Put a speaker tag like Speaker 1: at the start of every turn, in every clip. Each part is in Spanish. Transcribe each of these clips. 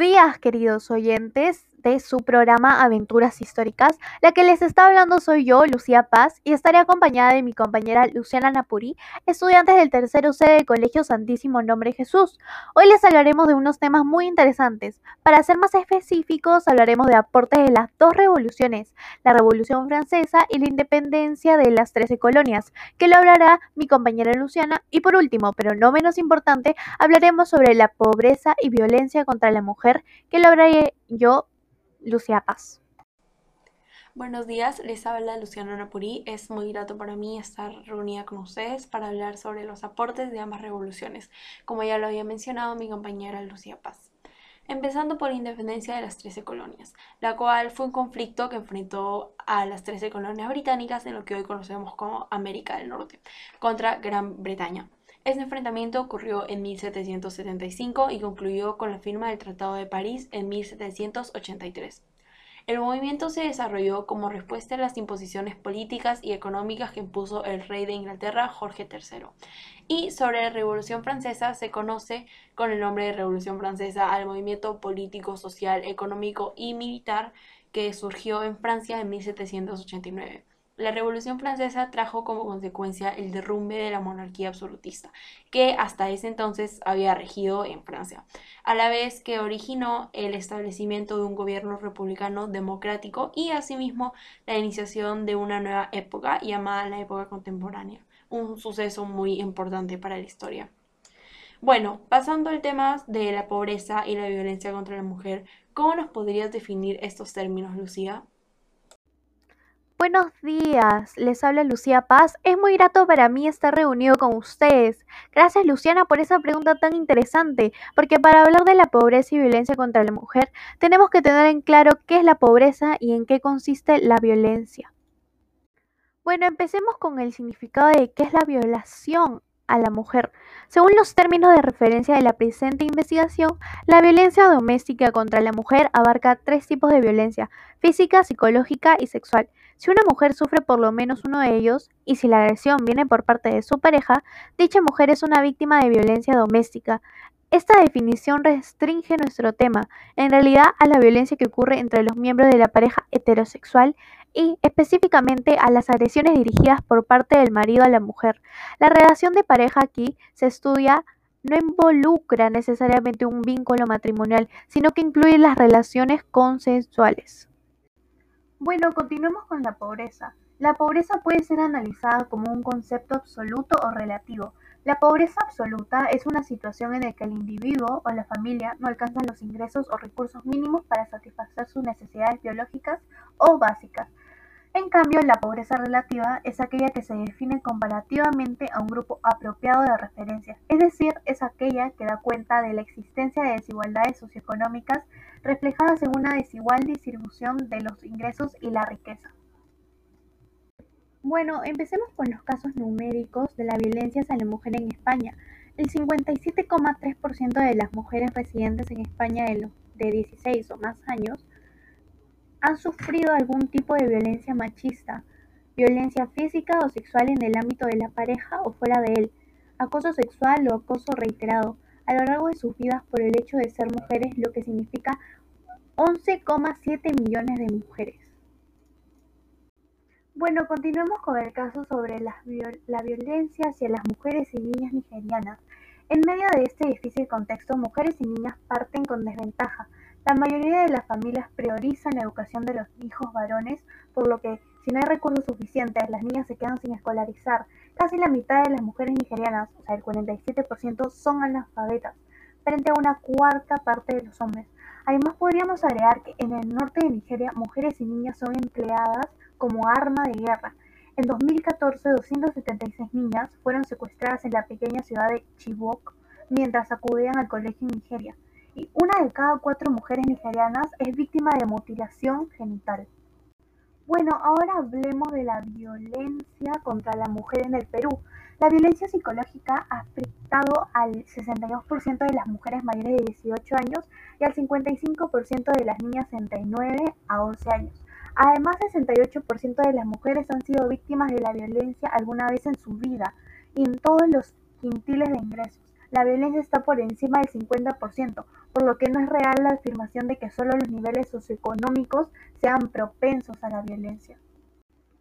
Speaker 1: días, queridos oyentes su programa Aventuras Históricas. La que les está hablando soy yo, Lucía Paz, y estaré acompañada de mi compañera Luciana Napuri, estudiantes del tercero C del Colegio Santísimo Nombre Jesús. Hoy les hablaremos de unos temas muy interesantes. Para ser más específicos, hablaremos de aportes de las dos revoluciones, la Revolución Francesa y la independencia de las trece colonias, que lo hablará mi compañera Luciana. Y por último, pero no menos importante, hablaremos sobre la pobreza y violencia contra la mujer, que lo hablaré yo, Lucía Paz.
Speaker 2: Buenos días, les habla Luciana Napurí. Es muy grato para mí estar reunida con ustedes para hablar sobre los aportes de ambas revoluciones, como ya lo había mencionado mi compañera Lucía Paz. Empezando por la independencia de las Trece colonias, la cual fue un conflicto que enfrentó a las Trece colonias británicas en lo que hoy conocemos como América del Norte, contra Gran Bretaña. Este enfrentamiento ocurrió en 1775 y concluyó con la firma del Tratado de París en 1783. El movimiento se desarrolló como respuesta a las imposiciones políticas y económicas que impuso el rey de Inglaterra, Jorge III. Y sobre la Revolución Francesa se conoce con el nombre de Revolución Francesa al movimiento político, social, económico y militar que surgió en Francia en 1789. La Revolución Francesa trajo como consecuencia el derrumbe de la monarquía absolutista, que hasta ese entonces había regido en Francia, a la vez que originó el establecimiento de un gobierno republicano democrático y asimismo la iniciación de una nueva época llamada la época contemporánea, un suceso muy importante para la historia. Bueno, pasando al tema de la pobreza y la violencia contra la mujer, ¿cómo nos podrías definir estos términos, Lucía?
Speaker 1: Buenos días, les habla Lucía Paz. Es muy grato para mí estar reunido con ustedes. Gracias Luciana por esa pregunta tan interesante, porque para hablar de la pobreza y violencia contra la mujer tenemos que tener en claro qué es la pobreza y en qué consiste la violencia. Bueno, empecemos con el significado de qué es la violación a la mujer. Según los términos de referencia de la presente investigación, la violencia doméstica contra la mujer abarca tres tipos de violencia, física, psicológica y sexual. Si una mujer sufre por lo menos uno de ellos, y si la agresión viene por parte de su pareja, dicha mujer es una víctima de violencia doméstica. Esta definición restringe nuestro tema, en realidad, a la violencia que ocurre entre los miembros de la pareja heterosexual y específicamente a las agresiones dirigidas por parte del marido a la mujer. La relación de pareja aquí se estudia no involucra necesariamente un vínculo matrimonial, sino que incluye las relaciones consensuales. Bueno, continuemos con la pobreza. La pobreza puede ser analizada como un concepto absoluto o relativo. La pobreza absoluta es una situación en la que el individuo o la familia no alcanzan los ingresos o recursos mínimos para satisfacer sus necesidades biológicas o básicas. En cambio, la pobreza relativa es aquella que se define comparativamente a un grupo apropiado de referencia, es decir, es aquella que da cuenta de la existencia de desigualdades socioeconómicas reflejadas en una desigual distribución de los ingresos y la riqueza. Bueno, empecemos con los casos numéricos de la violencia hacia la mujer en España. El 57,3% de las mujeres residentes en España de, los de 16 o más años han sufrido algún tipo de violencia machista, violencia física o sexual en el ámbito de la pareja o fuera de él, acoso sexual o acoso reiterado a lo largo de sus vidas por el hecho de ser mujeres, lo que significa 11,7 millones de mujeres. Bueno, continuemos con el caso sobre la, la, violencia hacia las mujeres y niñas nigerianas. En medio de este difícil contexto, mujeres y niñas parten con desventaja, la mayoría de las familias priorizan la educación de los hijos varones, por lo que si no hay recursos suficientes, las niñas se quedan sin escolarizar. Casi la mitad de las mujeres nigerianas, o sea, el 47%, son analfabetas, frente a una cuarta parte de los hombres. Además, podríamos agregar que en el norte de Nigeria, mujeres y niñas son empleadas como arma de guerra. En 2014, 276 niñas fueron secuestradas en la pequeña ciudad de Chibok mientras acudían al colegio en Nigeria una de cada cuatro mujeres nigerianas es víctima de mutilación genital. Bueno, ahora hablemos de la violencia contra la mujer en el Perú. La violencia psicológica ha afectado al 62% de las mujeres mayores de 18 años y al 55% de las niñas entre 9 a 11 años. Además, el 68% de las mujeres han sido víctimas de la violencia alguna vez en su vida y en todos los quintiles de ingresos la violencia está por encima del 50%, por lo que no es real la afirmación de que solo los niveles socioeconómicos sean propensos a la violencia.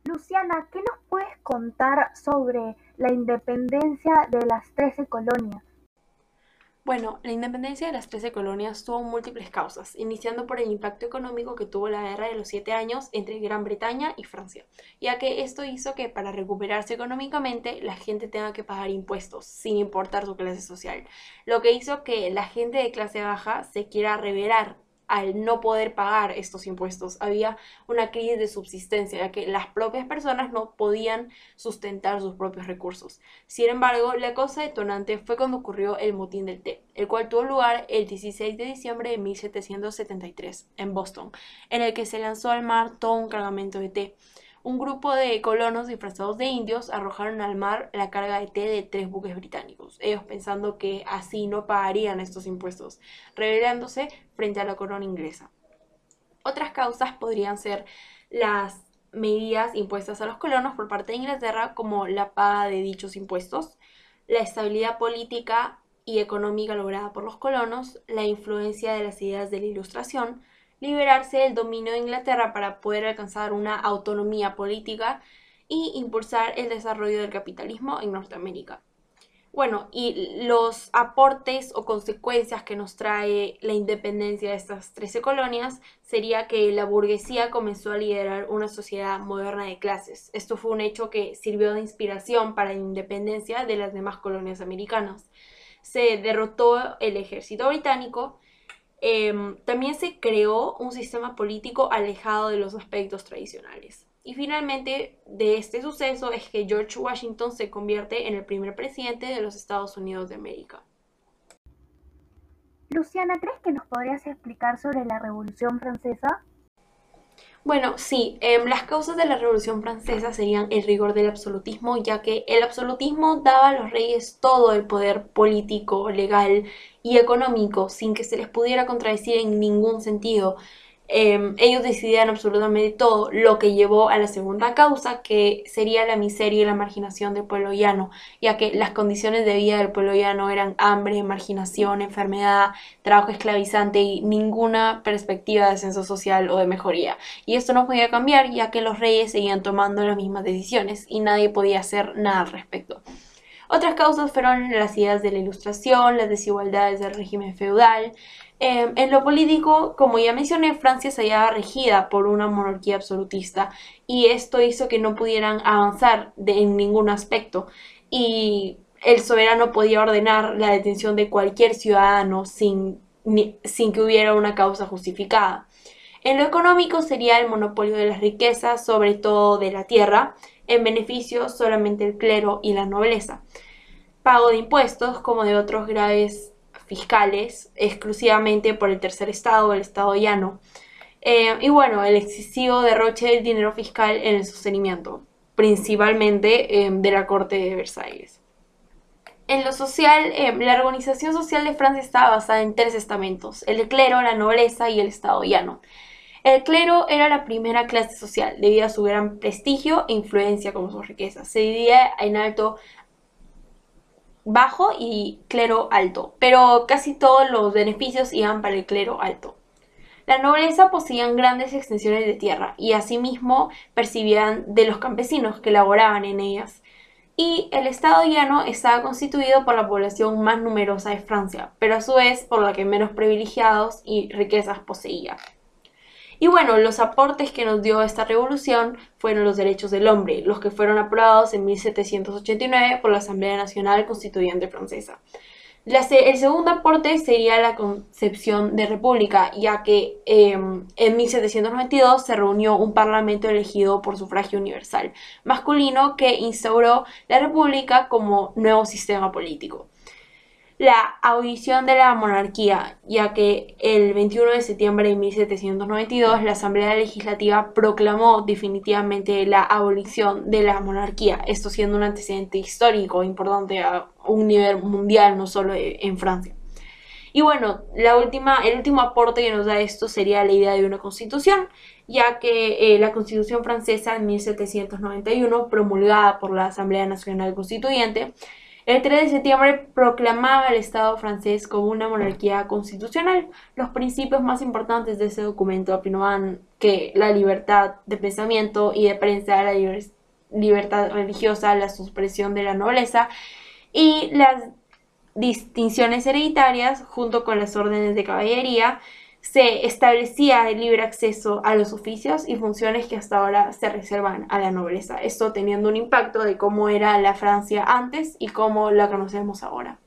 Speaker 1: Luciana, ¿qué nos puedes contar sobre la independencia de las Trece Colonias?
Speaker 2: Bueno, la independencia de las Trece Colonias tuvo múltiples causas, iniciando por el impacto económico que tuvo la guerra de los siete años entre Gran Bretaña y Francia, ya que esto hizo que para recuperarse económicamente la gente tenga que pagar impuestos, sin importar su clase social, lo que hizo que la gente de clase baja se quiera rebelar al no poder pagar estos impuestos. Había una crisis de subsistencia, ya que las propias personas no podían sustentar sus propios recursos. Sin embargo, la cosa detonante fue cuando ocurrió el motín del té, el cual tuvo lugar el 16 de diciembre de 1773 en Boston, en el que se lanzó al mar todo un cargamento de té un grupo de colonos disfrazados de indios arrojaron al mar la carga de té de tres buques británicos, ellos pensando que así no pagarían estos impuestos, rebelándose frente a la corona inglesa. Otras causas podrían ser las medidas impuestas a los colonos por parte de Inglaterra, como la paga de dichos impuestos, la estabilidad política y económica lograda por los colonos, la influencia de las ideas de la Ilustración, liberarse del dominio de Inglaterra para poder alcanzar una autonomía política y impulsar el desarrollo del capitalismo en Norteamérica. Bueno, y los aportes o consecuencias que nos trae la independencia de estas 13 colonias sería que la burguesía comenzó a liderar una sociedad moderna de clases. Esto fue un hecho que sirvió de inspiración para la independencia de las demás colonias americanas. Se derrotó el ejército británico Em, también se creó un sistema político alejado de los aspectos tradicionales. Y finalmente, de este suceso es que George Washington se convierte en el primer presidente de los Estados Unidos de América.
Speaker 1: Luciana, ¿crees que nos podrías explicar sobre la Revolución Francesa?
Speaker 2: Bueno, sí, em, las causas de la Revolución Francesa serían el rigor del absolutismo, ya que el absolutismo daba a los reyes todo el poder político, legal y económico sin que se les pudiera contradecir en ningún sentido. Em, ellos decidían absolutamente todo, lo que llevó a la segunda causa, que sería la miseria y la marginación del pueblo llano, ya que las condiciones de vida del pueblo llano eran hambre, marginación, enfermedad, trabajo esclavizante y ninguna perspectiva de ascenso social o de mejoría. Y esto no podía cambiar, ya que los reyes seguían tomando las mismas decisiones y nadie podía hacer nada al respecto. Otras causas fueron las ideas de la ilustración, las desigualdades del régimen feudal, Em, en lo político, como ya mencioné, Francia se hallaba regida por una monarquía absolutista y esto hizo que no pudieran avanzar en ningún aspecto y el soberano podía ordenar la detención de cualquier ciudadano sin, sin que hubiera una causa justificada. En lo económico sería el monopolio de las riquezas, sobre todo de la tierra, en beneficio solamente del clero y la nobleza. Pago de impuestos como de otros graves fiscales exclusivamente por el tercer estado, el estado llano. Eh, y bueno, el excesivo derroche del dinero fiscal en el sostenimiento, principalmente eh, de la corte de Versalles. En lo social, eh, la organización social de Francia estaba basada en tres estamentos, el clero, la nobleza y el estado llano. El clero era la primera clase social debido a su gran prestigio e influencia como sus riquezas. Se dividía en alto bajo y clero alto, pero casi todos los beneficios iban para el clero alto. La nobleza poseían grandes extensiones de tierra y asimismo percibían de los campesinos que laboraban en ellas. Y el estado llano estaba constituido por la población más numerosa de Francia, pero a su vez por la que menos privilegiados y riquezas poseía. Y bueno, los aportes que nos dio esta revolución fueron los derechos del hombre, los que fueron aprobados en 1789 por la Asamblea Nacional Constituyente Francesa. el segundo aporte sería la concepción de república, ya que em, en 1792 se reunió un parlamento elegido por sufragio universal masculino que instauró la república como nuevo sistema político la abolición de la monarquía, ya que el 21 de septiembre de 1792 la Asamblea Legislativa proclamó definitivamente la abolición de la monarquía, esto siendo un antecedente histórico importante a un nivel mundial, no solo en Francia. Y bueno, la última, el último aporte que nos da esto sería la idea de una constitución, ya que eh, la constitución francesa en 1791, promulgada por la Asamblea Nacional Constituyente, El 3 de septiembre proclamaba al Estado francés como una monarquía constitucional. Los principios más importantes de ese documento afirmaban que la libertad de pensamiento y de prensa, la libertad religiosa, la supresión de la nobleza y las distinciones hereditarias, junto con las órdenes de caballería, se establecía el libre acceso a los oficios y funciones que hasta ahora se reservan a la nobleza. Esto teniendo un impacto de cómo era la Francia antes y cómo la conocemos ahora.